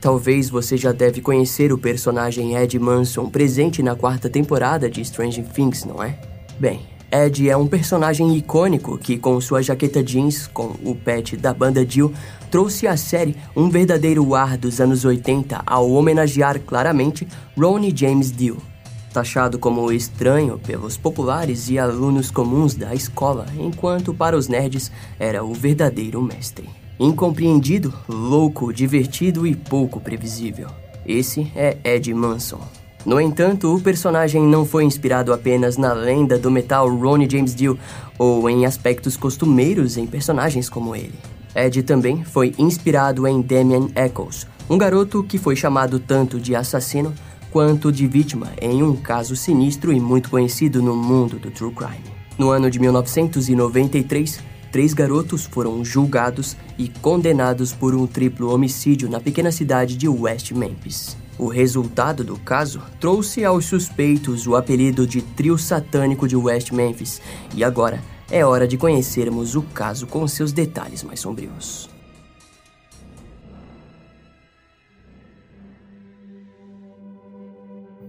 Talvez você já deve conhecer o personagem Ed Manson presente na quarta temporada de Stranger Things, não é? Bem, Ed é um personagem icônico que, com sua jaqueta jeans com o pet da banda Jill, trouxe à série um verdadeiro ar dos anos 80 ao homenagear claramente Ronnie James Dio. Taxado como estranho pelos populares e alunos comuns da escola, enquanto para os nerds era o verdadeiro mestre. Incompreendido, louco, divertido e pouco previsível. Esse é Ed Manson. No entanto, o personagem não foi inspirado apenas na lenda do metal Ronnie James Dio ou em aspectos costumeiros em personagens como ele. Ed também foi inspirado em Damian Eccles, um garoto que foi chamado tanto de assassino quanto de vítima em um caso sinistro e muito conhecido no mundo do true crime. No ano de 1993, três garotos foram julgados e condenados por um triplo homicídio na pequena cidade de West Memphis. O resultado do caso trouxe aos suspeitos o apelido de Trio Satânico de West Memphis, e agora é hora de conhecermos o caso com seus detalhes mais sombrios.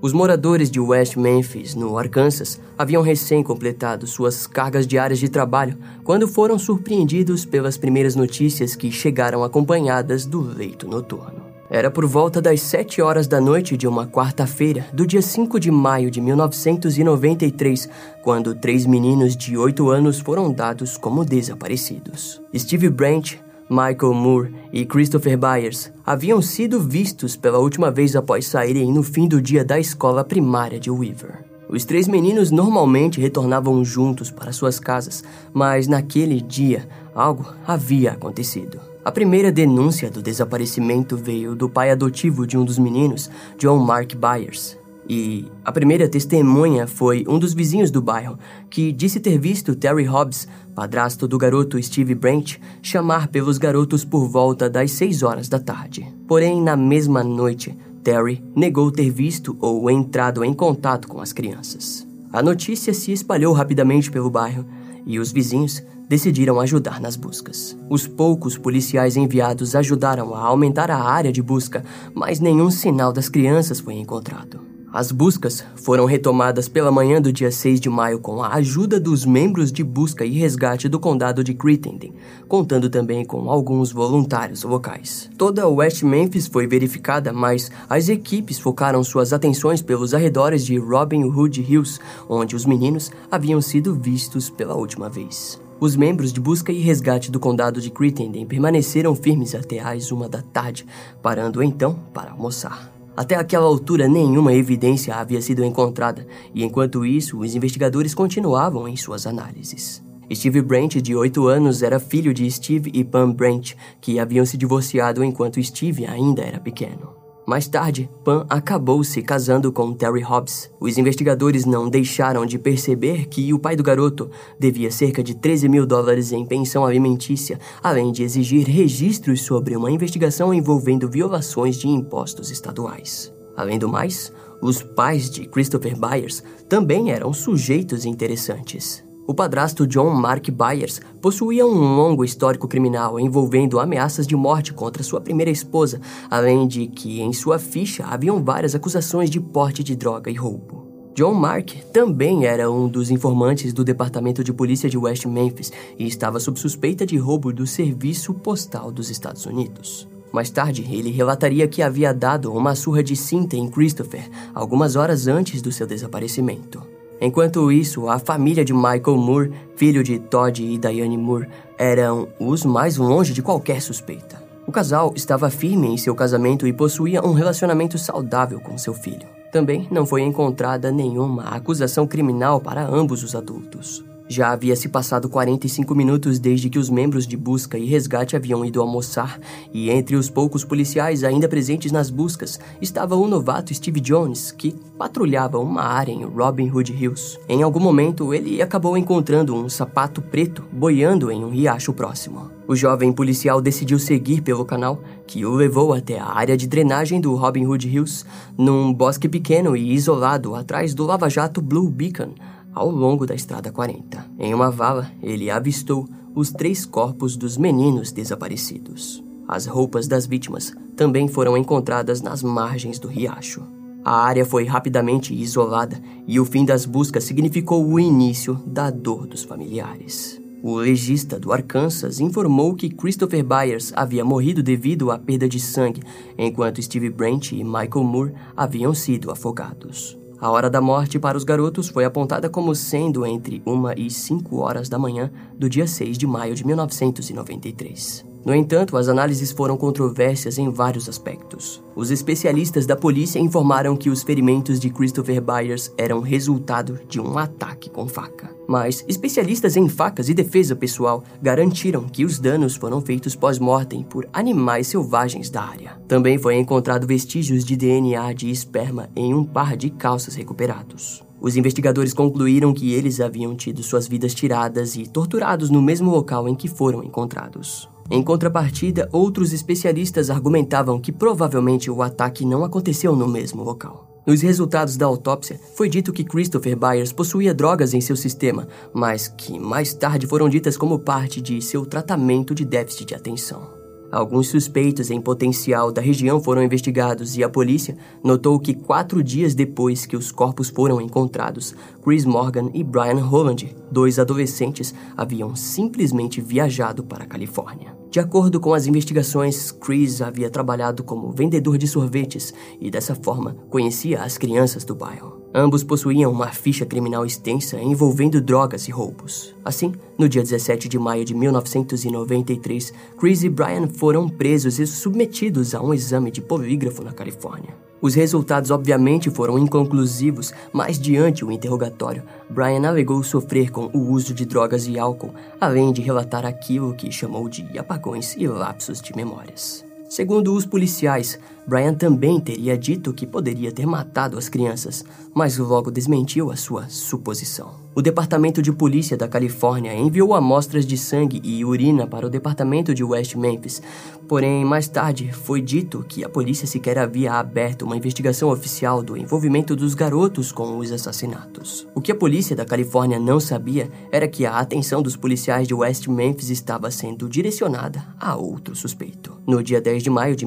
Os moradores de West Memphis, no Arkansas, haviam recém completado suas cargas diárias de trabalho quando foram surpreendidos pelas primeiras notícias que chegaram acompanhadas do leito noturno. Era por volta das 7 horas da noite de uma quarta-feira, do dia 5 de maio de 1993, quando três meninos de 8 anos foram dados como desaparecidos. Steve Branch, Michael Moore e Christopher Byers haviam sido vistos pela última vez após saírem no fim do dia da escola primária de Weaver. Os três meninos normalmente retornavam juntos para suas casas, mas naquele dia algo havia acontecido. A primeira denúncia do desaparecimento veio do pai adotivo de um dos meninos, John Mark Byers, e a primeira testemunha foi um dos vizinhos do bairro, que disse ter visto Terry Hobbs, padrasto do garoto Steve Brent, chamar pelos garotos por volta das 6 horas da tarde. Porém, na mesma noite, Terry negou ter visto ou entrado em contato com as crianças. A notícia se espalhou rapidamente pelo bairro e os vizinhos decidiram ajudar nas buscas. Os poucos policiais enviados ajudaram a aumentar a área de busca, mas nenhum sinal das crianças foi encontrado. As buscas foram retomadas pela manhã do dia 6 de maio com a ajuda dos membros de busca e resgate do condado de Crittenden, contando também com alguns voluntários locais. Toda West Memphis foi verificada, mas as equipes focaram suas atenções pelos arredores de Robin Hood Hills, onde os meninos haviam sido vistos pela última vez. Os membros de busca e resgate do condado de Crittenden permaneceram firmes até às uma da tarde, parando então para almoçar. Até aquela altura, nenhuma evidência havia sido encontrada, e enquanto isso, os investigadores continuavam em suas análises. Steve Brent, de 8 anos, era filho de Steve e Pam Brent, que haviam se divorciado enquanto Steve ainda era pequeno. Mais tarde, Pan acabou se casando com Terry Hobbs. Os investigadores não deixaram de perceber que o pai do garoto devia cerca de 13 mil dólares em pensão alimentícia, além de exigir registros sobre uma investigação envolvendo violações de impostos estaduais. Além do mais, os pais de Christopher Byers também eram sujeitos interessantes. O padrasto John Mark Byers possuía um longo histórico criminal envolvendo ameaças de morte contra sua primeira esposa, além de que em sua ficha haviam várias acusações de porte de droga e roubo. John Mark também era um dos informantes do Departamento de Polícia de West Memphis e estava sob suspeita de roubo do Serviço Postal dos Estados Unidos. Mais tarde, ele relataria que havia dado uma surra de cinta em Christopher algumas horas antes do seu desaparecimento. Enquanto isso, a família de Michael Moore, filho de Todd e Diane Moore, eram os mais longe de qualquer suspeita. O casal estava firme em seu casamento e possuía um relacionamento saudável com seu filho. Também não foi encontrada nenhuma acusação criminal para ambos os adultos. Já havia se passado 45 minutos desde que os membros de busca e resgate haviam ido almoçar, e entre os poucos policiais ainda presentes nas buscas estava o novato Steve Jones, que patrulhava uma área em Robin Hood Hills. Em algum momento, ele acabou encontrando um sapato preto boiando em um riacho próximo. O jovem policial decidiu seguir pelo canal, que o levou até a área de drenagem do Robin Hood Hills, num bosque pequeno e isolado atrás do lava-jato Blue Beacon, ao longo da Estrada 40. Em uma vala, ele avistou os três corpos dos meninos desaparecidos. As roupas das vítimas também foram encontradas nas margens do riacho. A área foi rapidamente isolada e o fim das buscas significou o início da dor dos familiares. O legista do Arkansas informou que Christopher Byers havia morrido devido à perda de sangue, enquanto Steve Brent e Michael Moore haviam sido afogados. A hora da morte para os garotos foi apontada como sendo entre 1 e 5 horas da manhã do dia 6 de maio de 1993. No entanto, as análises foram controversas em vários aspectos. Os especialistas da polícia informaram que os ferimentos de Christopher Byers eram resultado de um ataque com faca. Mas especialistas em facas e defesa pessoal garantiram que os danos foram feitos pós-mortem por animais selvagens da área. Também foi encontrado vestígios de DNA de esperma em um par de calças recuperados. Os investigadores concluíram que eles haviam tido suas vidas tiradas e torturados no mesmo local em que foram encontrados. Em contrapartida, outros especialistas argumentavam que provavelmente o ataque não aconteceu no mesmo local. Nos resultados da autópsia, foi dito que Christopher Byers possuía drogas em seu sistema, mas que mais tarde foram ditas como parte de seu tratamento de déficit de atenção. Alguns suspeitos em potencial da região foram investigados e a polícia notou que quatro dias depois que os corpos foram encontrados, Chris Morgan e Brian Holland, dois adolescentes, haviam simplesmente viajado para a Califórnia. De acordo com as investigações, Chris havia trabalhado como vendedor de sorvetes e, dessa forma, conhecia as crianças do bairro. Ambos possuíam uma ficha criminal extensa envolvendo drogas e roubos. Assim, no dia 17 de maio de 1993, Chris e Brian foram presos e submetidos a um exame de polígrafo na Califórnia. Os resultados obviamente foram inconclusivos, mas diante o interrogatório, Brian alegou sofrer com o uso de drogas e álcool, além de relatar aquilo que chamou de apagões e lapsos de memórias. Segundo os policiais, Brian também teria dito que poderia ter matado as crianças, mas logo desmentiu a sua suposição. O Departamento de Polícia da Califórnia enviou amostras de sangue e urina para o Departamento de West Memphis, porém, mais tarde foi dito que a polícia sequer havia aberto uma investigação oficial do envolvimento dos garotos com os assassinatos. O que a polícia da Califórnia não sabia era que a atenção dos policiais de West Memphis estava sendo direcionada a outro suspeito. No dia 10 de maio de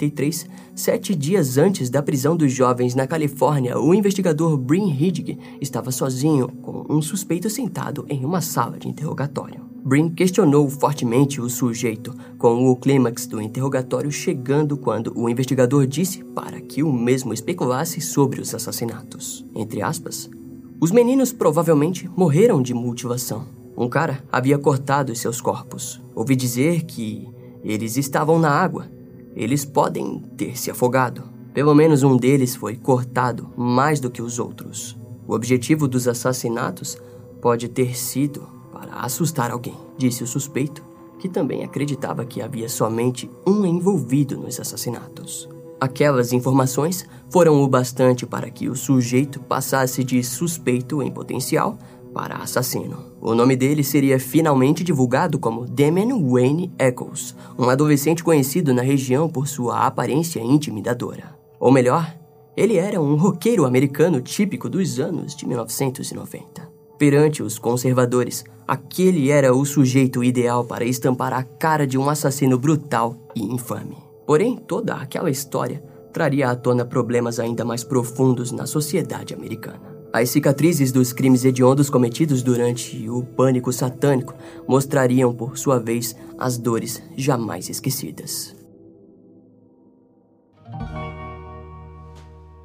1993, sete dias antes da prisão dos jovens na Califórnia, o investigador Brin Hiddig estava sozinho com um suspeito sentado em uma sala de interrogatório. Brin questionou fortemente o sujeito, com o clímax do interrogatório chegando quando o investigador disse para que o mesmo especulasse sobre os assassinatos. Entre aspas, os meninos provavelmente morreram de mutilação. Um cara havia cortado seus corpos. Ouvi dizer que eles estavam na água. Eles podem ter se afogado. Pelo menos um deles foi cortado mais do que os outros. O objetivo dos assassinatos pode ter sido para assustar alguém, disse o suspeito, que também acreditava que havia somente um envolvido nos assassinatos. Aquelas informações foram o bastante para que o sujeito passasse de suspeito em potencial para assassino. O nome dele seria finalmente divulgado como Damian Wayne Eccles, um adolescente conhecido na região por sua aparência intimidadora. Ou melhor, ele era um roqueiro americano típico dos anos de 1990. Perante os conservadores, aquele era o sujeito ideal para estampar a cara de um assassino brutal e infame. Porém, toda aquela história traria à tona problemas ainda mais profundos na sociedade americana. As cicatrizes dos crimes hediondos cometidos durante o pânico satânico mostrariam, por sua vez, as dores jamais esquecidas.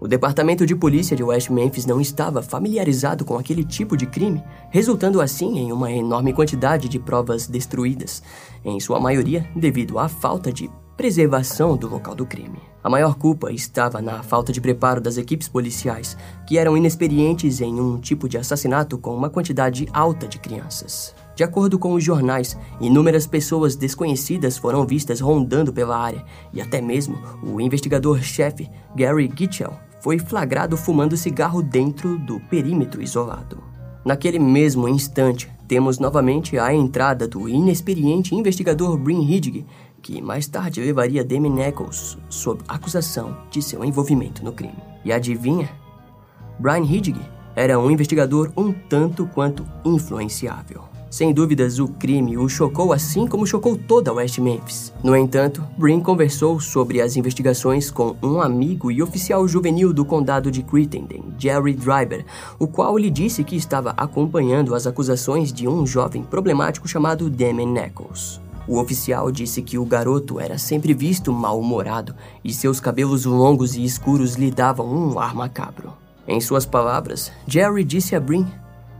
O departamento de polícia de West Memphis não estava familiarizado com aquele tipo de crime, resultando assim em uma enorme quantidade de provas destruídas, em sua maioria devido à falta de preservação do local do crime. A maior culpa estava na falta de preparo das equipes policiais, que eram inexperientes em um tipo de assassinato com uma quantidade alta de crianças. De acordo com os jornais, inúmeras pessoas desconhecidas foram vistas rondando pela área, e até mesmo o investigador-chefe Gary Gitchell foi flagrado fumando cigarro dentro do perímetro isolado. Naquele mesmo instante, temos novamente a entrada do inexperiente investigador Brin Hiddig, que mais tarde levaria Damien Eccles sob acusação de seu envolvimento no crime. E adivinha? Brian Hiddig era um investigador um tanto quanto influenciável. Sem dúvidas, o crime o chocou assim como chocou toda West Memphis. No entanto, Brin conversou sobre as investigações com um amigo e oficial juvenil do condado de Crittenden, Jerry Driver, o qual lhe disse que estava acompanhando as acusações de um jovem problemático chamado Damon Eccles. O oficial disse que o garoto era sempre visto mal-humorado e seus cabelos longos e escuros lhe davam um ar macabro. Em suas palavras, Jerry disse a Brin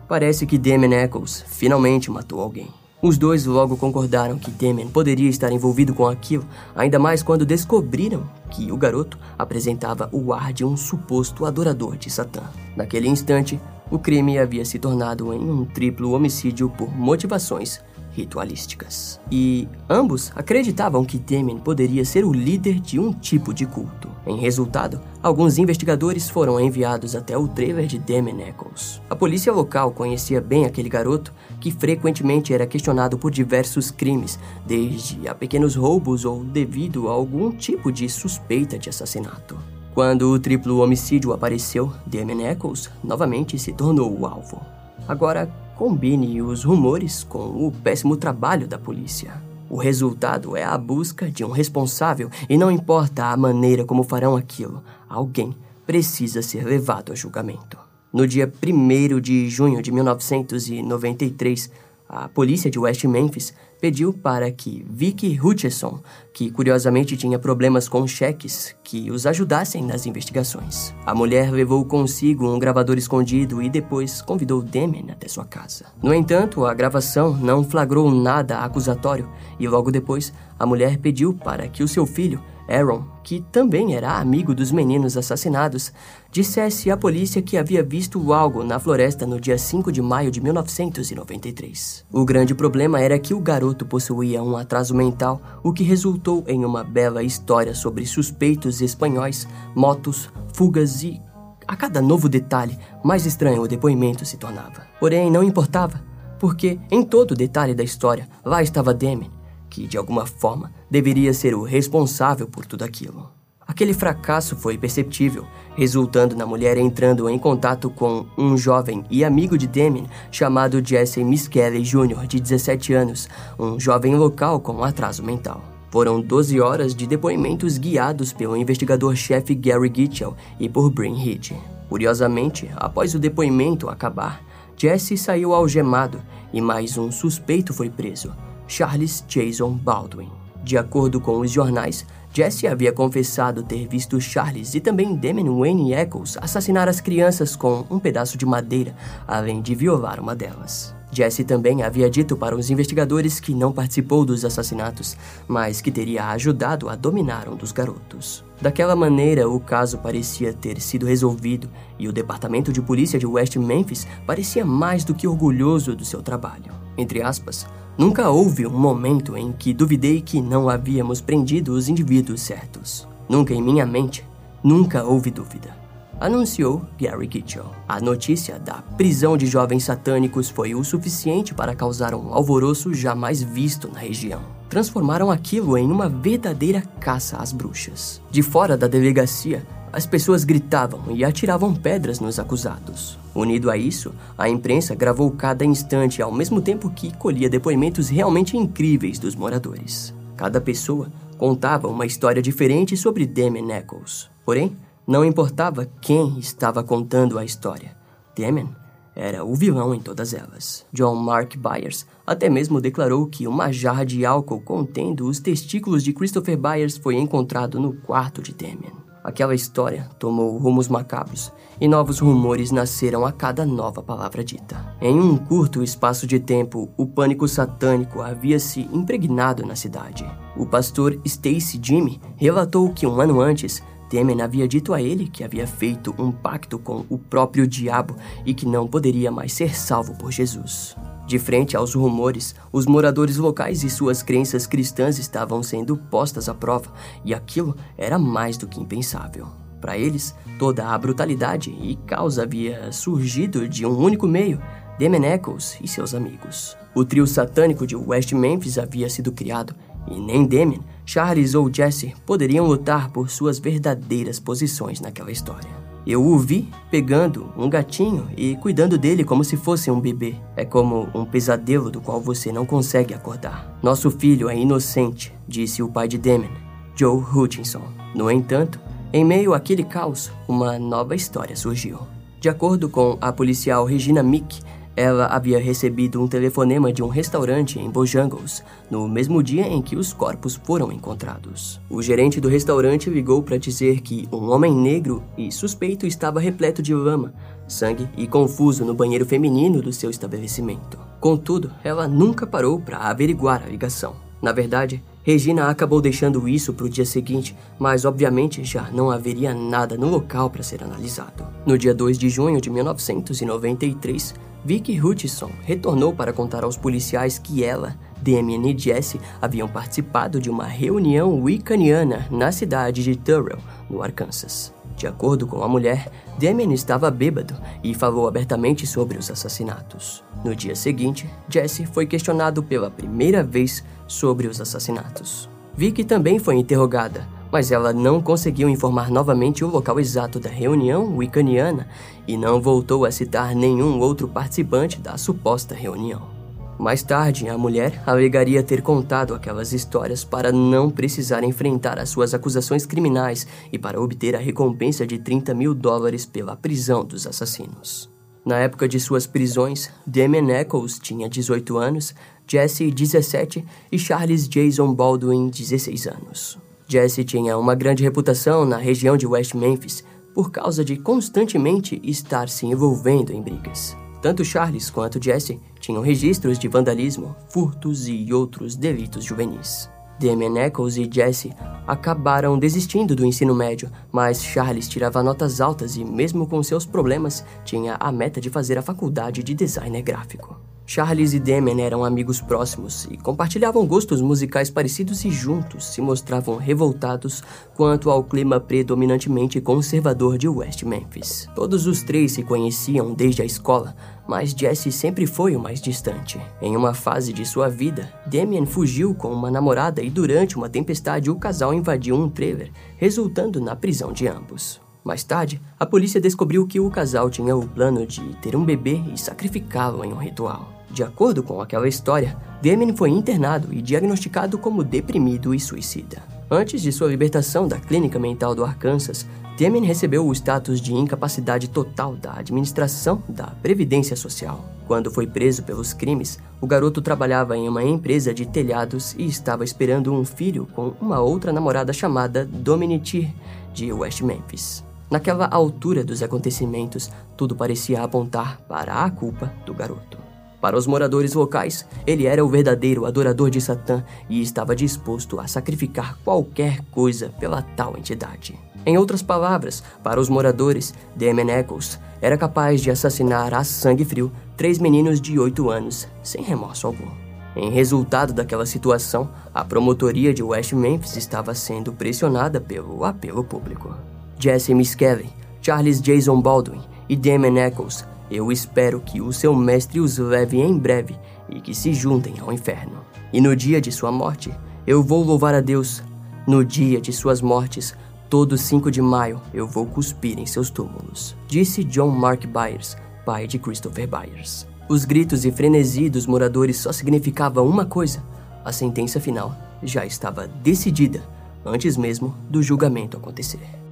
Parece que Damon Eccles finalmente matou alguém. Os dois logo concordaram que Damon poderia estar envolvido com aquilo, ainda mais quando descobriram que o garoto apresentava o ar de um suposto adorador de Satã. Naquele instante, o crime havia se tornado em um triplo homicídio por motivações ritualísticas. E ambos acreditavam que Damien poderia ser o líder de um tipo de culto. Em resultado, alguns investigadores foram enviados até o trailer de Damien Eccles. A polícia local conhecia bem aquele garoto que frequentemente era questionado por diversos crimes, desde a pequenos roubos ou devido a algum tipo de suspeita de assassinato. Quando o triplo homicídio apareceu, Damien Eccles novamente se tornou o alvo. Agora, combine os rumores com o péssimo trabalho da polícia. O resultado é a busca de um responsável e não importa a maneira como farão aquilo, alguém precisa ser levado a julgamento. No dia 1 de junho de 1993, a polícia de West Memphis pediu para que Vicky Hutchison, que curiosamente tinha problemas com cheques, que os ajudassem nas investigações. A mulher levou consigo um gravador escondido e depois convidou Demen até sua casa. No entanto, a gravação não flagrou nada acusatório e logo depois a mulher pediu para que o seu filho Aaron, que também era amigo dos meninos assassinados, dissesse à polícia que havia visto algo na floresta no dia 5 de maio de 1993. O grande problema era que o garoto possuía um atraso mental, o que resultou em uma bela história sobre suspeitos espanhóis, motos, fugas e. A cada novo detalhe, mais estranho o depoimento se tornava. Porém, não importava, porque em todo detalhe da história, lá estava Demi, que, de alguma forma, deveria ser o responsável por tudo aquilo. Aquele fracasso foi perceptível, resultando na mulher entrando em contato com um jovem e amigo de Demin chamado Jesse Miskelly Jr., de 17 anos, um jovem local com atraso mental. Foram 12 horas de depoimentos guiados pelo investigador-chefe Gary Gitchell e por Brin Reed. Curiosamente, após o depoimento acabar, Jesse saiu algemado e mais um suspeito foi preso, Charles Jason Baldwin. De acordo com os jornais, Jesse havia confessado ter visto Charles e também Damon Wayne Eccles assassinar as crianças com um pedaço de madeira, além de violar uma delas. Jesse também havia dito para os investigadores que não participou dos assassinatos, mas que teria ajudado a dominar um dos garotos. Daquela maneira, o caso parecia ter sido resolvido e o departamento de polícia de West Memphis parecia mais do que orgulhoso do seu trabalho. Entre aspas, Nunca houve um momento em que duvidei que não havíamos prendido os indivíduos certos. Nunca em minha mente, nunca houve dúvida. Anunciou Gary Kitchell. A notícia da prisão de jovens satânicos foi o suficiente para causar um alvoroço jamais visto na região. Transformaram aquilo em uma verdadeira caça às bruxas. De fora da delegacia, as pessoas gritavam e atiravam pedras nos acusados. Unido a isso, a imprensa gravou cada instante ao mesmo tempo que colhia depoimentos realmente incríveis dos moradores. Cada pessoa contava uma história diferente sobre Damon Eccles. Porém, não importava quem estava contando a história. Damon era o vilão em todas elas. John Mark Byers até mesmo declarou que uma jarra de álcool contendo os testículos de Christopher Byers foi encontrado no quarto de Damon. Aquela história tomou rumos macabros e novos rumores nasceram a cada nova palavra dita. Em um curto espaço de tempo, o pânico satânico havia se impregnado na cidade. O pastor Stacy Jimmy relatou que um ano antes, Temen havia dito a ele que havia feito um pacto com o próprio diabo e que não poderia mais ser salvo por Jesus. De frente aos rumores, os moradores locais e suas crenças cristãs estavam sendo postas à prova, e aquilo era mais do que impensável. Para eles, toda a brutalidade e caos havia surgido de um único meio: Demenecos e seus amigos. O trio satânico de West Memphis havia sido criado, e nem Demen, Charles ou Jesse poderiam lutar por suas verdadeiras posições naquela história. Eu o vi pegando um gatinho e cuidando dele como se fosse um bebê. É como um pesadelo do qual você não consegue acordar. Nosso filho é inocente, disse o pai de Damon, Joe Hutchinson. No entanto, em meio àquele caos, uma nova história surgiu. De acordo com a policial Regina Mick, ela havia recebido um telefonema de um restaurante em Bojangles no mesmo dia em que os corpos foram encontrados. O gerente do restaurante ligou para dizer que um homem negro e suspeito estava repleto de lama, sangue e confuso no banheiro feminino do seu estabelecimento. Contudo, ela nunca parou para averiguar a ligação. Na verdade, Regina acabou deixando isso para o dia seguinte, mas obviamente já não haveria nada no local para ser analisado. No dia 2 de junho de 1993, Vicky Hutchison retornou para contar aos policiais que ela, Damien e Jesse haviam participado de uma reunião wiccaniana na cidade de Turrell, no Arkansas. De acordo com a mulher, Damien estava bêbado e falou abertamente sobre os assassinatos. No dia seguinte, Jesse foi questionado pela primeira vez sobre os assassinatos. Vicky também foi interrogada, mas ela não conseguiu informar novamente o local exato da reunião wiccaniana e não voltou a citar nenhum outro participante da suposta reunião. Mais tarde, a mulher alegaria ter contado aquelas histórias para não precisar enfrentar as suas acusações criminais e para obter a recompensa de 30 mil dólares pela prisão dos assassinos. Na época de suas prisões, Damien Eccles tinha 18 anos, Jesse 17 e Charles Jason Baldwin 16 anos. Jesse tinha uma grande reputação na região de West Memphis por causa de constantemente estar se envolvendo em brigas. Tanto Charles quanto Jesse tinham registros de vandalismo, furtos e outros delitos juvenis. Damien Eccles e Jesse acabaram desistindo do ensino médio, mas Charles tirava notas altas e, mesmo com seus problemas, tinha a meta de fazer a faculdade de designer gráfico. Charles e Damien eram amigos próximos e compartilhavam gostos musicais parecidos e juntos se mostravam revoltados quanto ao clima predominantemente conservador de West Memphis. Todos os três se conheciam desde a escola, mas Jesse sempre foi o mais distante. Em uma fase de sua vida, Damien fugiu com uma namorada e durante uma tempestade o casal invadiu um trailer, resultando na prisão de ambos. Mais tarde, a polícia descobriu que o casal tinha o plano de ter um bebê e sacrificá-lo em um ritual. De acordo com aquela história, Damien foi internado e diagnosticado como deprimido e suicida. Antes de sua libertação da clínica mental do Arkansas, Damien recebeu o status de incapacidade total da administração da Previdência Social. Quando foi preso pelos crimes, o garoto trabalhava em uma empresa de telhados e estava esperando um filho com uma outra namorada chamada Dominique, de West Memphis. Naquela altura dos acontecimentos, tudo parecia apontar para a culpa do garoto. Para os moradores locais, ele era o verdadeiro adorador de Satã e estava disposto a sacrificar qualquer coisa pela tal entidade. Em outras palavras, para os moradores, Damon Eccles era capaz de assassinar a sangue frio três meninos de 8 anos, sem remorso algum. Em resultado daquela situação, a promotoria de West Memphis estava sendo pressionada pelo apelo público. Jesse Miskelly, Charles Jason Baldwin e Damon Eccles eu espero que o seu mestre os leve em breve e que se juntem ao inferno. E no dia de sua morte, eu vou louvar a Deus. No dia de suas mortes, todo 5 de maio, eu vou cuspir em seus túmulos. Disse John Mark Byers, pai de Christopher Byers. Os gritos e frenesi dos moradores só significavam uma coisa: a sentença final já estava decidida antes mesmo do julgamento acontecer.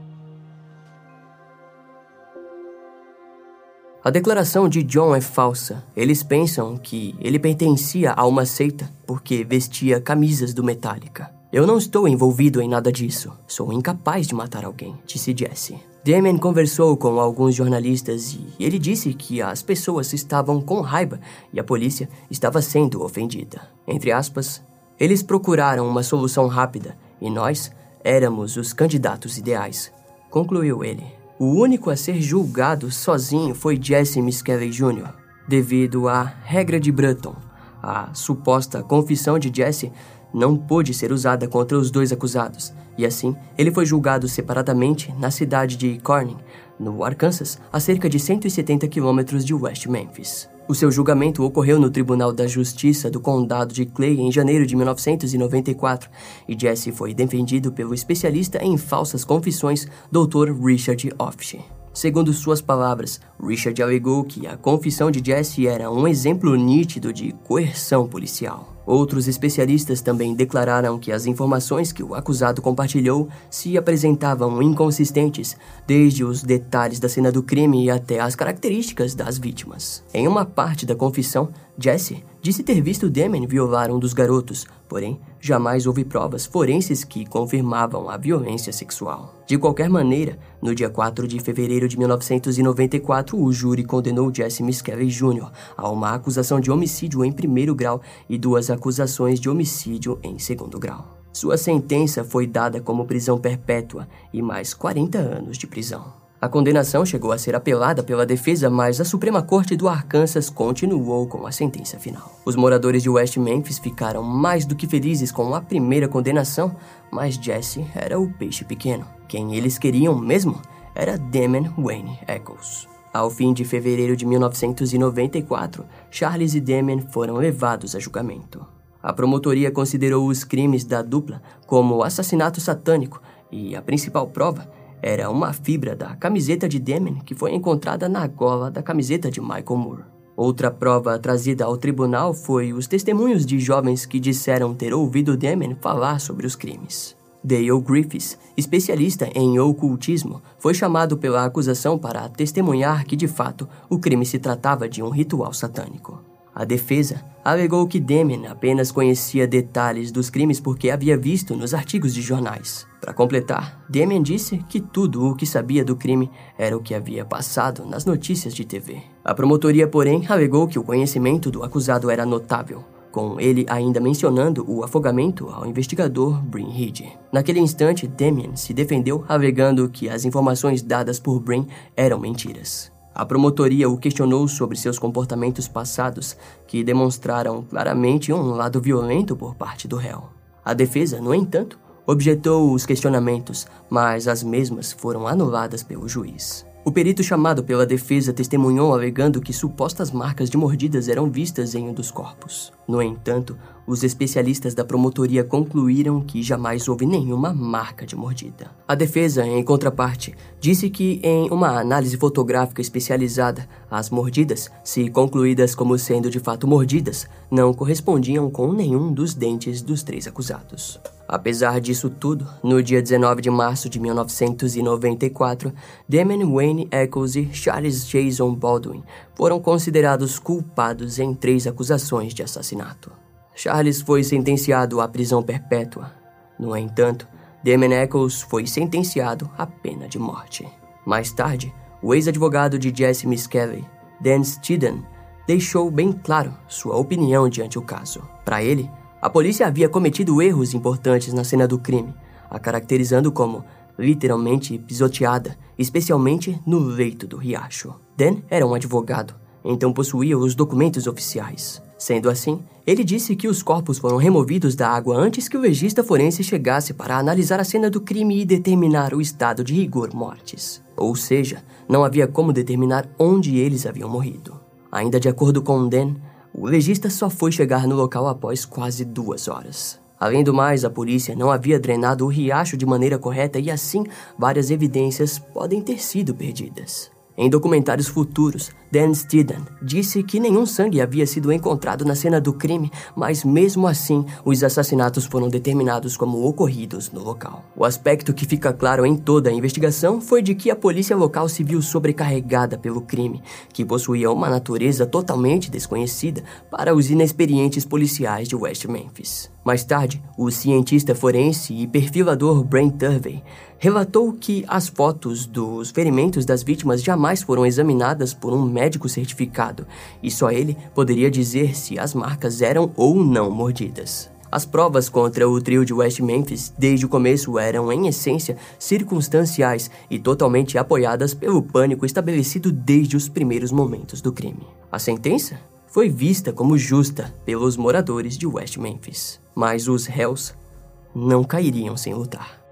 A declaração de John é falsa. Eles pensam que ele pertencia a uma seita porque vestia camisas do Metallica. Eu não estou envolvido em nada disso. Sou incapaz de matar alguém, disse Jesse. Damien conversou com alguns jornalistas e ele disse que as pessoas estavam com raiva e a polícia estava sendo ofendida. Entre aspas, eles procuraram uma solução rápida e nós éramos os candidatos ideais, concluiu ele. O único a ser julgado sozinho foi Jesse Miskelly Jr., devido à regra de Brutton. A suposta confissão de Jesse não pôde ser usada contra os dois acusados, e assim ele foi julgado separadamente na cidade de Corning, no Arkansas, a cerca de 170 quilômetros de West Memphis. O seu julgamento ocorreu no Tribunal da Justiça do Condado de Clay em janeiro de 1994 e Jesse foi defendido pelo especialista em falsas confissões Dr. Richard Offshe. Segundo suas palavras, Richard alegou que a confissão de Jesse era um exemplo nítido de coerção policial. Outros especialistas também declararam que as informações que o acusado compartilhou se apresentavam inconsistentes, desde os detalhes da cena do crime até as características das vítimas. Em uma parte da confissão, Jesse disse ter visto Damon violar um dos garotos, porém jamais houve provas forenses que confirmavam a violência sexual. De qualquer maneira, no dia 4 de fevereiro de 1994, o júri condenou Jesse Miskelly Jr. a uma acusação de homicídio em primeiro grau e duas acusações de homicídio em segundo grau. Sua sentença foi dada como prisão perpétua e mais 40 anos de prisão. A condenação chegou a ser apelada pela defesa, mas a Suprema Corte do Arkansas continuou com a sentença final. Os moradores de West Memphis ficaram mais do que felizes com a primeira condenação, mas Jesse era o peixe pequeno. Quem eles queriam mesmo era Damon Wayne Eccles. Ao fim de fevereiro de 1994, Charles e Damon foram levados a julgamento. A promotoria considerou os crimes da dupla como assassinato satânico e a principal prova era uma fibra da camiseta de Damon que foi encontrada na gola da camiseta de Michael Moore. Outra prova trazida ao tribunal foi os testemunhos de jovens que disseram ter ouvido Damon falar sobre os crimes. Dale Griffiths, especialista em ocultismo, foi chamado pela acusação para testemunhar que, de fato, o crime se tratava de um ritual satânico. A defesa alegou que Demen apenas conhecia detalhes dos crimes porque havia visto nos artigos de jornais. Para completar, Demen disse que tudo o que sabia do crime era o que havia passado nas notícias de TV. A promotoria, porém, alegou que o conhecimento do acusado era notável, com ele ainda mencionando o afogamento ao investigador Brin Reed. Naquele instante, Damien se defendeu alegando que as informações dadas por Brin eram mentiras. A promotoria o questionou sobre seus comportamentos passados, que demonstraram claramente um lado violento por parte do réu. A defesa, no entanto, objetou os questionamentos, mas as mesmas foram anuladas pelo juiz. O perito chamado pela defesa testemunhou alegando que supostas marcas de mordidas eram vistas em um dos corpos. No entanto, os especialistas da promotoria concluíram que jamais houve nenhuma marca de mordida. A defesa, em contraparte, disse que em uma análise fotográfica especializada, as mordidas, se concluídas como sendo de fato mordidas, não correspondiam com nenhum dos dentes dos três acusados. Apesar disso tudo, no dia 19 de março de 1994, Damon Wayne Eccles e Charles Jason Baldwin foram considerados culpados em três acusações de assassinato. Charles foi sentenciado à prisão perpétua. No entanto, Damon Eccles foi sentenciado à pena de morte. Mais tarde, o ex-advogado de Jesse Miskelly, Dan Steeden, deixou bem claro sua opinião diante o caso. Para ele, a polícia havia cometido erros importantes na cena do crime, a caracterizando como literalmente pisoteada, especialmente no leito do riacho. Dan era um advogado, então possuía os documentos oficiais. Sendo assim, ele disse que os corpos foram removidos da água antes que o legista forense chegasse para analisar a cena do crime e determinar o estado de rigor mortis. Ou seja, não havia como determinar onde eles haviam morrido. Ainda de acordo com Dan, o legista só foi chegar no local após quase duas horas. Além do mais, a polícia não havia drenado o riacho de maneira correta e assim várias evidências podem ter sido perdidas. Em documentários futuros, Dan Steeden disse que nenhum sangue havia sido encontrado na cena do crime, mas mesmo assim, os assassinatos foram determinados como ocorridos no local. O aspecto que fica claro em toda a investigação foi de que a polícia local se viu sobrecarregada pelo crime, que possuía uma natureza totalmente desconhecida para os inexperientes policiais de West Memphis. Mais tarde, o cientista forense e perfilador Brent Turvey relatou que as fotos dos ferimentos das vítimas jamais foram examinadas por um médico certificado e só ele poderia dizer se as marcas eram ou não mordidas. As provas contra o trio de West Memphis desde o começo eram, em essência, circunstanciais e totalmente apoiadas pelo pânico estabelecido desde os primeiros momentos do crime. A sentença foi vista como justa pelos moradores de West Memphis, mas os réus não cairiam sem lutar.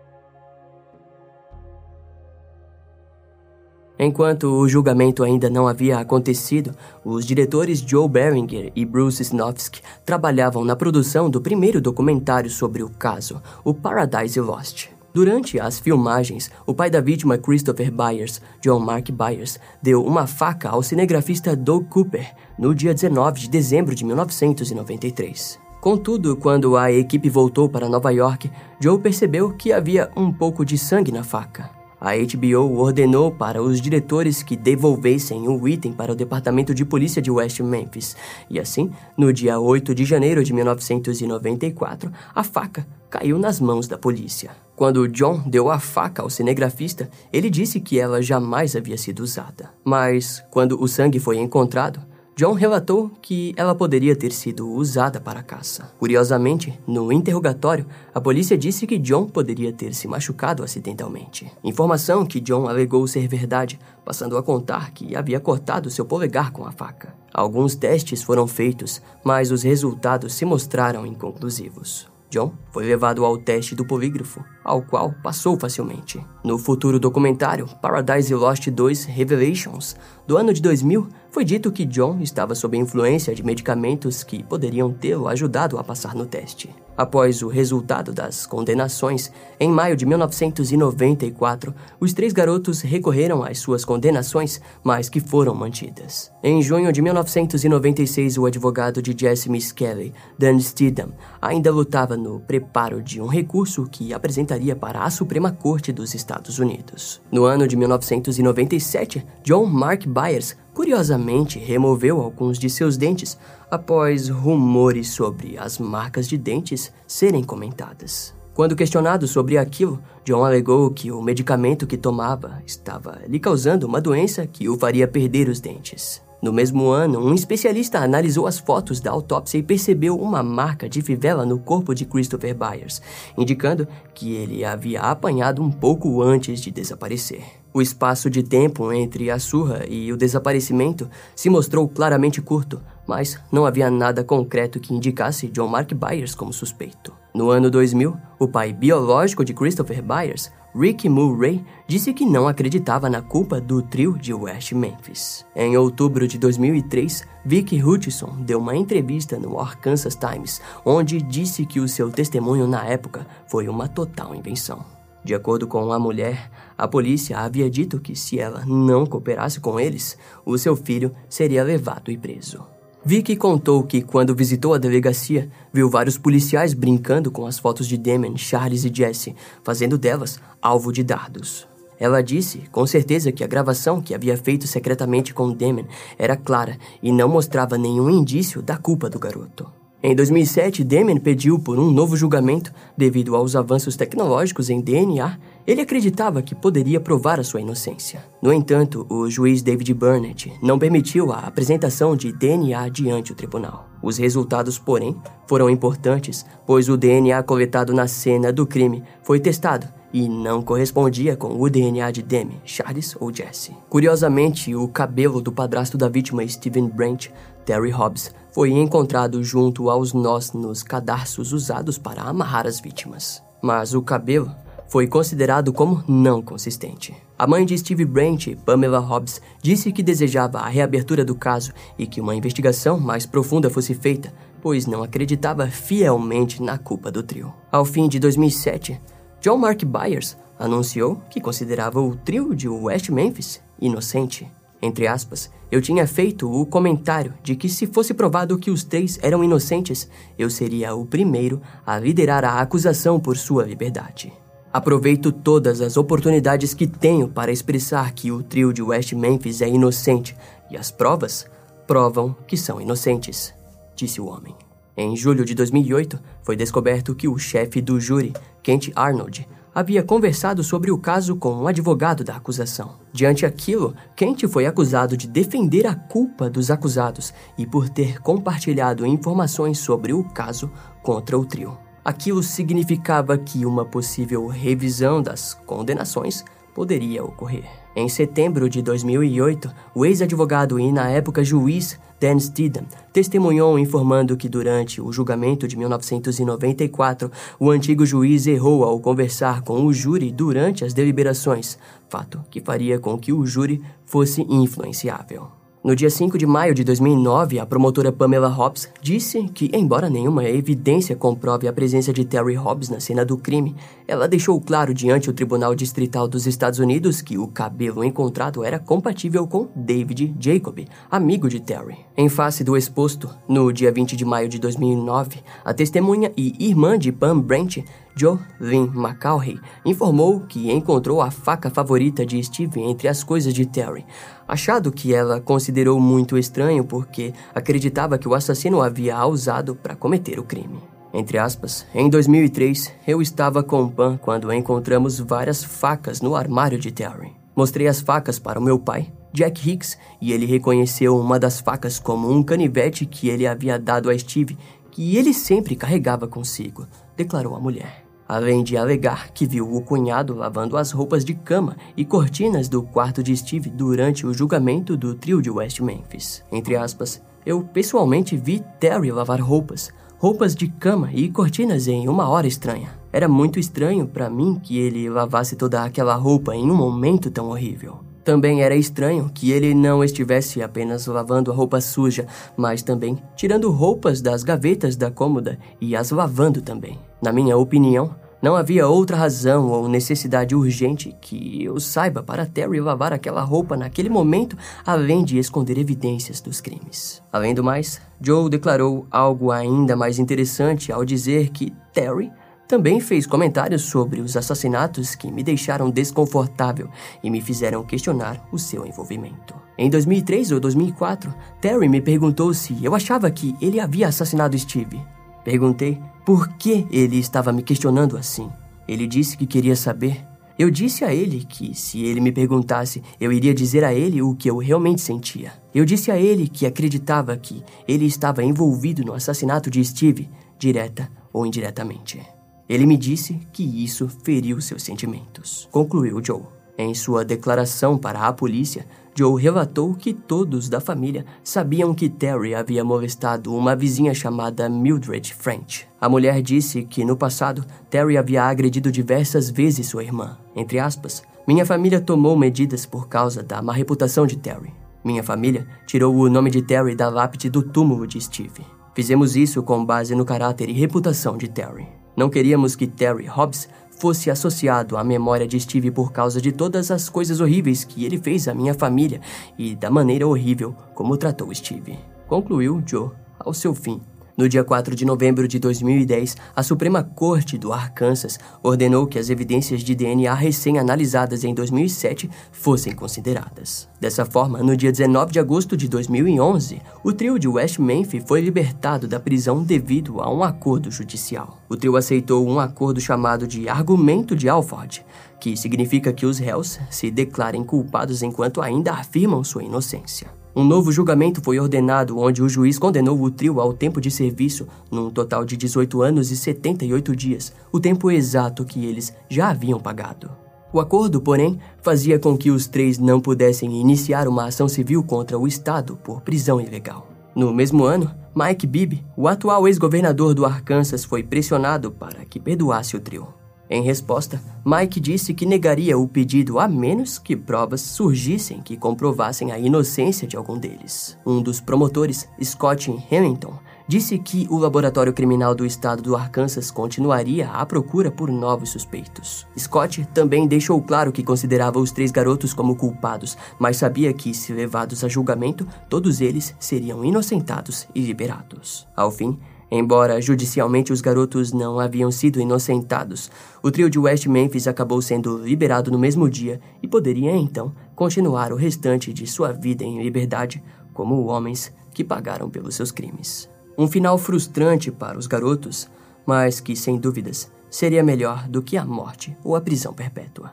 Enquanto o julgamento ainda não havia acontecido, os diretores Joe Beringer e Bruce Snofsky trabalhavam na produção do primeiro documentário sobre o caso, o Paradise Lost. Durante as filmagens, o pai da vítima Christopher Byers, John Mark Byers, deu uma faca ao cinegrafista Doug Cooper no dia 19 de dezembro de 1993. Contudo, quando a equipe voltou para Nova York, Joe percebeu que havia um pouco de sangue na faca. A HBO ordenou para os diretores que devolvessem o item para o Departamento de Polícia de West Memphis. E assim, no dia 8 de janeiro de 1994, a faca caiu nas mãos da polícia. Quando John deu a faca ao cinegrafista, ele disse que ela jamais havia sido usada. Mas, quando o sangue foi encontrado, John relatou que ela poderia ter sido usada para caça. Curiosamente, no interrogatório, a polícia disse que John poderia ter se machucado acidentalmente. Informação que John alegou ser verdade, passando a contar que havia cortado seu polegar com a faca. Alguns testes foram feitos, mas os resultados se mostraram inconclusivos. John foi levado ao teste do polígrafo, ao qual passou facilmente. No futuro documentário Paradise Lost 2 Revelations, do ano de 2000, foi dito que John estava sob influência de medicamentos que poderiam tê-lo ajudado a passar no teste. Após o resultado das condenações, em maio de 1994, os três garotos recorreram às suas condenações, mas que foram mantidas. Em junho de 1996, o advogado de Jesse Miss Kelly, Dan Steedham, ainda lutava no preparo de um recurso que apresentaria para a Suprema Corte dos Estados Unidos. No ano de 1997, John Mark Byers Curiosamente, removeu alguns de seus dentes após rumores sobre as marcas de dentes serem comentadas. Quando questionado sobre aquilo, John alegou que o medicamento que tomava estava lhe causando uma doença que o faria perder os dentes. No mesmo ano, um especialista analisou as fotos da autópsia e percebeu uma marca de fivela no corpo de Christopher Byers, indicando que ele havia apanhado um pouco antes de desaparecer. O espaço de tempo entre a surra e o desaparecimento se mostrou claramente curto, mas não havia nada concreto que indicasse John Mark Byers como suspeito. No ano 2000, o pai biológico de Christopher Byers Rick Murray disse que não acreditava na culpa do trio de West Memphis. Em outubro de 2003, Vicky Hutchison deu uma entrevista no Arkansas Times, onde disse que o seu testemunho na época foi uma total invenção. De acordo com a mulher, a polícia havia dito que se ela não cooperasse com eles, o seu filho seria levado e preso. Vicky contou que, quando visitou a delegacia, viu vários policiais brincando com as fotos de Damon, Charles e Jesse, fazendo delas alvo de dardos. Ela disse, com certeza, que a gravação que havia feito secretamente com Damon era clara e não mostrava nenhum indício da culpa do garoto. Em 2007, Damon pediu por um novo julgamento devido aos avanços tecnológicos em DNA ele acreditava que poderia provar a sua inocência. No entanto, o juiz David Burnett não permitiu a apresentação de DNA diante o tribunal. Os resultados, porém, foram importantes, pois o DNA coletado na cena do crime foi testado e não correspondia com o DNA de Demi, Charles ou Jesse. Curiosamente, o cabelo do padrasto da vítima, Steven Brent, Terry Hobbs, foi encontrado junto aos nós nos cadarços usados para amarrar as vítimas. Mas o cabelo foi considerado como não consistente. A mãe de Steve Brent, Pamela Hobbs, disse que desejava a reabertura do caso e que uma investigação mais profunda fosse feita, pois não acreditava fielmente na culpa do trio. Ao fim de 2007, John Mark Byers anunciou que considerava o trio de West Memphis inocente. Entre aspas, eu tinha feito o comentário de que se fosse provado que os três eram inocentes, eu seria o primeiro a liderar a acusação por sua liberdade. Aproveito todas as oportunidades que tenho para expressar que o trio de West Memphis é inocente e as provas provam que são inocentes, disse o homem. Em julho de 2008, foi descoberto que o chefe do júri, Kent Arnold, havia conversado sobre o caso com um advogado da acusação. Diante aquilo, Kent foi acusado de defender a culpa dos acusados e por ter compartilhado informações sobre o caso contra o trio. Aquilo significava que uma possível revisão das condenações poderia ocorrer. Em setembro de 2008, o ex-advogado e na época juiz Dan Steedham testemunhou informando que durante o julgamento de 1994, o antigo juiz errou ao conversar com o júri durante as deliberações, fato que faria com que o júri fosse influenciável. No dia 5 de maio de 2009, a promotora Pamela Hobbs disse que, embora nenhuma evidência comprove a presença de Terry Hobbs na cena do crime, ela deixou claro diante o Tribunal Distrital dos Estados Unidos que o cabelo encontrado era compatível com David Jacob, amigo de Terry. Em face do exposto, no dia 20 de maio de 2009, a testemunha e irmã de Pam Brent Jolene McCaughey informou que encontrou a faca favorita de Steve entre as coisas de Terry, achado que ela considerou muito estranho porque acreditava que o assassino havia a usado para cometer o crime. Entre aspas, em 2003, eu estava com Pan quando encontramos várias facas no armário de Terry. Mostrei as facas para o meu pai, Jack Hicks, e ele reconheceu uma das facas como um canivete que ele havia dado a Steve, que ele sempre carregava consigo declarou a mulher. Além de alegar que viu o cunhado lavando as roupas de cama e cortinas do quarto de Steve durante o julgamento do trio de West Memphis. Entre aspas, eu pessoalmente vi Terry lavar roupas, roupas de cama e cortinas em uma hora estranha. Era muito estranho para mim que ele lavasse toda aquela roupa em um momento tão horrível. Também era estranho que ele não estivesse apenas lavando a roupa suja, mas também tirando roupas das gavetas da cômoda e as lavando também. Na minha opinião, não havia outra razão ou necessidade urgente que eu saiba para Terry lavar aquela roupa naquele momento, além de esconder evidências dos crimes. Além do mais, Joe declarou algo ainda mais interessante ao dizer que Terry também fez comentários sobre os assassinatos que me deixaram desconfortável e me fizeram questionar o seu envolvimento. Em 2003 ou 2004, Terry me perguntou se eu achava que ele havia assassinado Steve. Perguntei por que ele estava me questionando assim. Ele disse que queria saber. Eu disse a ele que, se ele me perguntasse, eu iria dizer a ele o que eu realmente sentia. Eu disse a ele que acreditava que ele estava envolvido no assassinato de Steve, direta ou indiretamente. Ele me disse que isso feriu seus sentimentos, concluiu Joe. Em sua declaração para a polícia, Joe relatou que todos da família sabiam que Terry havia molestado uma vizinha chamada Mildred French. A mulher disse que no passado Terry havia agredido diversas vezes sua irmã. Entre aspas, minha família tomou medidas por causa da má reputação de Terry. Minha família tirou o nome de Terry da lápide do túmulo de Steve. Fizemos isso com base no caráter e reputação de Terry. Não queríamos que Terry Hobbs fosse associado à memória de Steve por causa de todas as coisas horríveis que ele fez à minha família e da maneira horrível como tratou Steve. Concluiu Joe ao seu fim no dia 4 de novembro de 2010, a Suprema Corte do Arkansas ordenou que as evidências de DNA recém-analisadas em 2007 fossem consideradas. Dessa forma, no dia 19 de agosto de 2011, o trio de West Memphis foi libertado da prisão devido a um acordo judicial. O trio aceitou um acordo chamado de Argumento de Alford, que significa que os réus se declarem culpados enquanto ainda afirmam sua inocência. Um novo julgamento foi ordenado, onde o juiz condenou o trio ao tempo de serviço, num total de 18 anos e 78 dias, o tempo exato que eles já haviam pagado. O acordo, porém, fazia com que os três não pudessem iniciar uma ação civil contra o Estado por prisão ilegal. No mesmo ano, Mike Bibb, o atual ex-governador do Arkansas, foi pressionado para que perdoasse o trio. Em resposta, Mike disse que negaria o pedido a menos que provas surgissem que comprovassem a inocência de algum deles. Um dos promotores, Scott Hamilton, disse que o laboratório criminal do estado do Arkansas continuaria à procura por novos suspeitos. Scott também deixou claro que considerava os três garotos como culpados, mas sabia que, se levados a julgamento, todos eles seriam inocentados e liberados. Ao fim, Embora judicialmente os garotos não haviam sido inocentados, o trio de West Memphis acabou sendo liberado no mesmo dia e poderia então continuar o restante de sua vida em liberdade como homens que pagaram pelos seus crimes. Um final frustrante para os garotos, mas que, sem dúvidas, seria melhor do que a morte ou a prisão perpétua.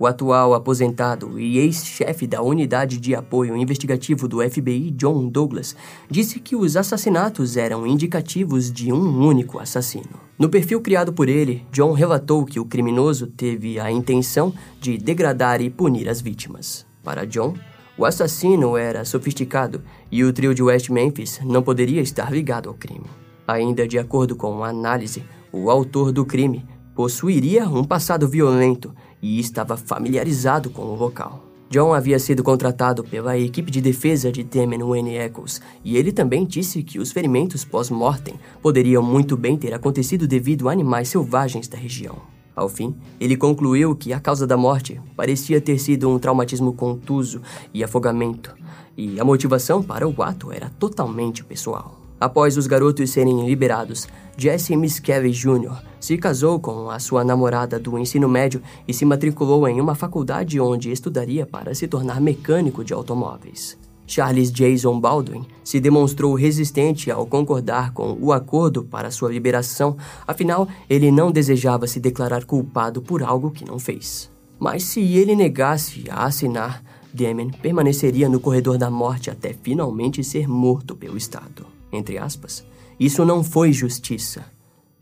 O atual aposentado e ex-chefe da unidade de apoio investigativo do FBI, John Douglas, disse que os assassinatos eram indicativos de um único assassino. No perfil criado por ele, John relatou que o criminoso teve a intenção de degradar e punir as vítimas. Para John, o assassino era sofisticado e o trio de West Memphis não poderia estar ligado ao crime. Ainda de acordo com a análise, o autor do crime possuiria um passado violento e estava familiarizado com o local. John havia sido contratado pela equipe de defesa de Damon Wayne Eccles e ele também disse que os ferimentos pós-mortem poderiam muito bem ter acontecido devido a animais selvagens da região. Ao fim, ele concluiu que a causa da morte parecia ter sido um traumatismo contuso e afogamento, e a motivação para o ato era totalmente pessoal. Após os garotos serem liberados, Jesse Miscavige Jr. se casou com a sua namorada do ensino médio e se matriculou em uma faculdade onde estudaria para se tornar mecânico de automóveis. Charles Jason Baldwin se demonstrou resistente ao concordar com o acordo para sua liberação, afinal, ele não desejava se declarar culpado por algo que não fez. Mas se ele negasse a assinar, Damon permaneceria no corredor da morte até finalmente ser morto pelo Estado entre aspas, isso não foi justiça.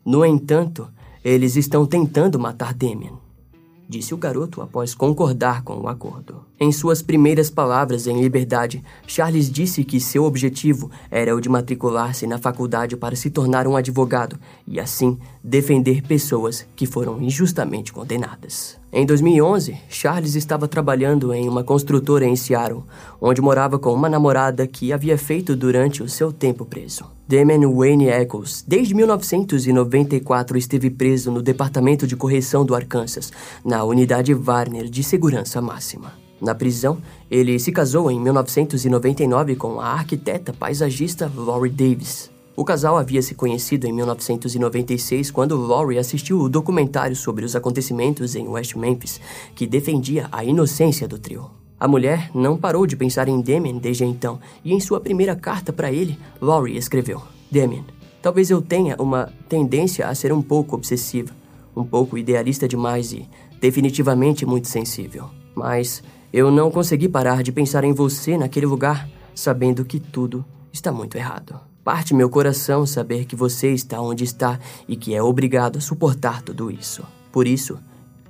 No entanto, eles estão tentando matar Damien disse o garoto após concordar com o acordo. Em suas primeiras palavras em liberdade, Charles disse que seu objetivo era o de matricular-se na faculdade para se tornar um advogado e, assim, defender pessoas que foram injustamente condenadas. Em 2011, Charles estava trabalhando em uma construtora em Seattle, onde morava com uma namorada que havia feito durante o seu tempo preso. Damon Wayne Eccles, desde 1994, esteve preso no Departamento de Correção do Arkansas, na unidade Warner de Segurança Máxima. Na prisão, ele se casou em 1999 com a arquiteta paisagista Laurie Davis. O casal havia se conhecido em 1996 quando Laurie assistiu o documentário sobre os acontecimentos em West Memphis, que defendia a inocência do trio. A mulher não parou de pensar em Damien desde então, e em sua primeira carta para ele, Laurie escreveu: Damien, talvez eu tenha uma tendência a ser um pouco obsessiva, um pouco idealista demais e definitivamente muito sensível. Mas eu não consegui parar de pensar em você naquele lugar, sabendo que tudo está muito errado. Parte meu coração saber que você está onde está e que é obrigado a suportar tudo isso. Por isso,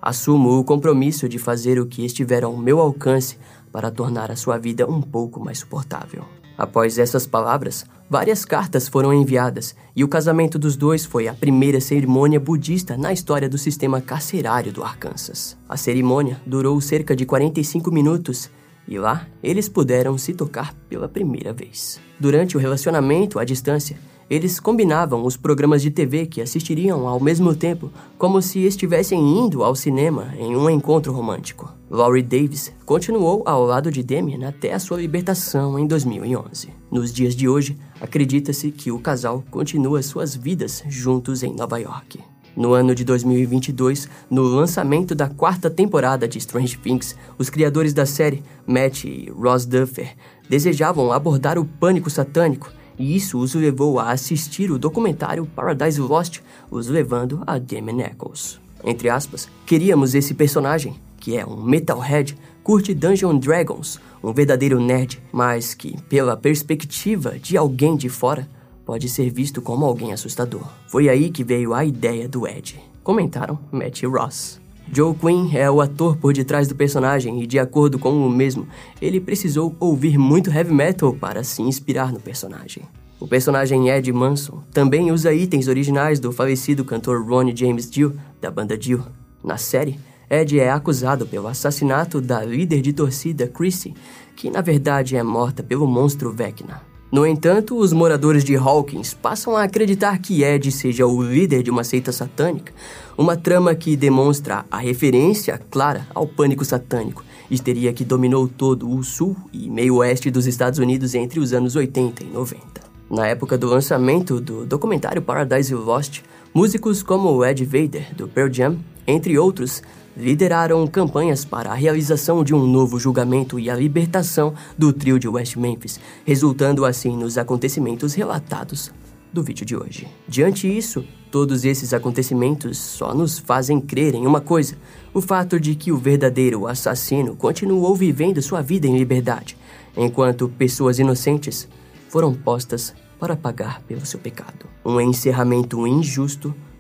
Assumo o compromisso de fazer o que estiver ao meu alcance para tornar a sua vida um pouco mais suportável. Após essas palavras, várias cartas foram enviadas e o casamento dos dois foi a primeira cerimônia budista na história do sistema carcerário do Arkansas. A cerimônia durou cerca de 45 minutos e lá eles puderam se tocar pela primeira vez. Durante o relacionamento à distância, eles combinavam os programas de TV que assistiriam ao mesmo tempo, como se estivessem indo ao cinema em um encontro romântico. Laurie Davis continuou ao lado de Damien até a sua libertação em 2011. Nos dias de hoje, acredita-se que o casal continua suas vidas juntos em Nova York. No ano de 2022, no lançamento da quarta temporada de Strange Things, os criadores da série, Matt e Ross Duffer, desejavam abordar o pânico satânico e isso os levou a assistir o documentário Paradise Lost, os levando a Damon Eccles. Entre aspas, queríamos esse personagem, que é um metalhead, curte Dungeon Dragons, um verdadeiro nerd, mas que, pela perspectiva de alguém de fora, pode ser visto como alguém assustador. Foi aí que veio a ideia do Ed, comentaram Matt e Ross. Joe Quinn é o ator por detrás do personagem e, de acordo com o mesmo, ele precisou ouvir muito heavy metal para se inspirar no personagem. O personagem Ed Manson também usa itens originais do falecido cantor Ronnie James Dio, da banda Dio. Na série, Ed é acusado pelo assassinato da líder de torcida Chrissy, que na verdade é morta pelo monstro Vecna. No entanto, os moradores de Hawkins passam a acreditar que Ed seja o líder de uma seita satânica, uma trama que demonstra a referência clara ao pânico satânico, histeria que dominou todo o sul e meio oeste dos Estados Unidos entre os anos 80 e 90. Na época do lançamento do documentário Paradise Lost, músicos como Ed Vader, do Pearl Jam, entre outros, lideraram campanhas para a realização de um novo julgamento e a libertação do trio de West Memphis, resultando assim nos acontecimentos relatados do vídeo de hoje. Diante disso, todos esses acontecimentos só nos fazem crer em uma coisa: o fato de que o verdadeiro assassino continuou vivendo sua vida em liberdade, enquanto pessoas inocentes foram postas para pagar pelo seu pecado. Um encerramento injusto